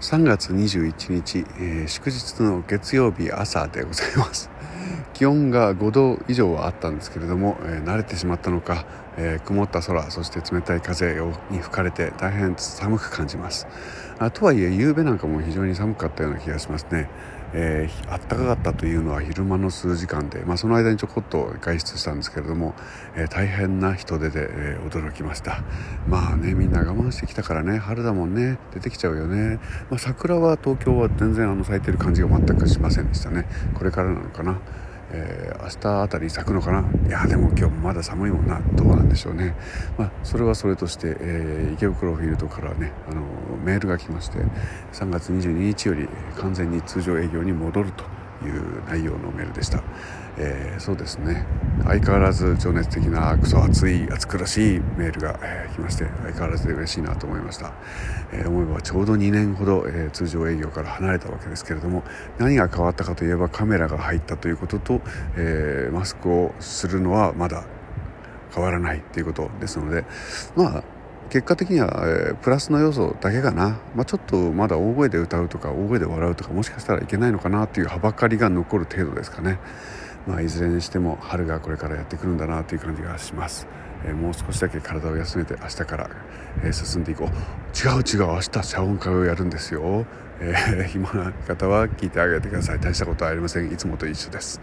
3月21日、えー、祝日の月曜日朝でございます。気温が5度以上はあったんですけれども、えー、慣れてしまったのか、えー、曇った空そして冷たい風に吹かれて大変寒く感じます。あとはいえ夕べなんかも非常に寒かったような気がしますね。えー、暖かかったというのは昼間の数時間で、まあ、その間にちょこっと外出したんですけれども、えー、大変な人出で、えー、驚きました。まあねみんな我慢してきたからね春だもんね出てきちゃうよね、まあ、桜は東京は全然あの咲いてる感じが全くしませんでしたね。これからなのかな。えー、明日あたり咲くのかな？いやでも今日もまだ寒いもんなどうなんでしょうね、まあ、それはそれとして、えー、池袋フィールドからねあのメールが来まして3月22日より完全に通常営業に戻ると。いう内容のメールでした、えー、そうですね。相変わらず情熱的なクソ熱い暑苦しいメールが、えー、来まして相変わらずで嬉しいなと思いました、えー、思えばちょうど2年ほど、え通常営業から離れたわけですけれども何が変わったかといえばカメラが入ったということと、えマスクをするのはまだ変わらないということですのでまあ結果的には、えー、プラスの要素だけかな、まあ、ちょっとまだ大声で歌うとか大声で笑うとかもしかしたらいけないのかなっていうはばかりが残る程度ですかね、まあ、いずれにしても春がこれからやってくるんだなという感じがします、えー、もう少しだけ体を休めて明日から、えー、進んでいこう。違う違う明日謝恩会をやるんですよ、えー、暇な方は聞いてあげてください。大したことはありません。いつもと一緒です。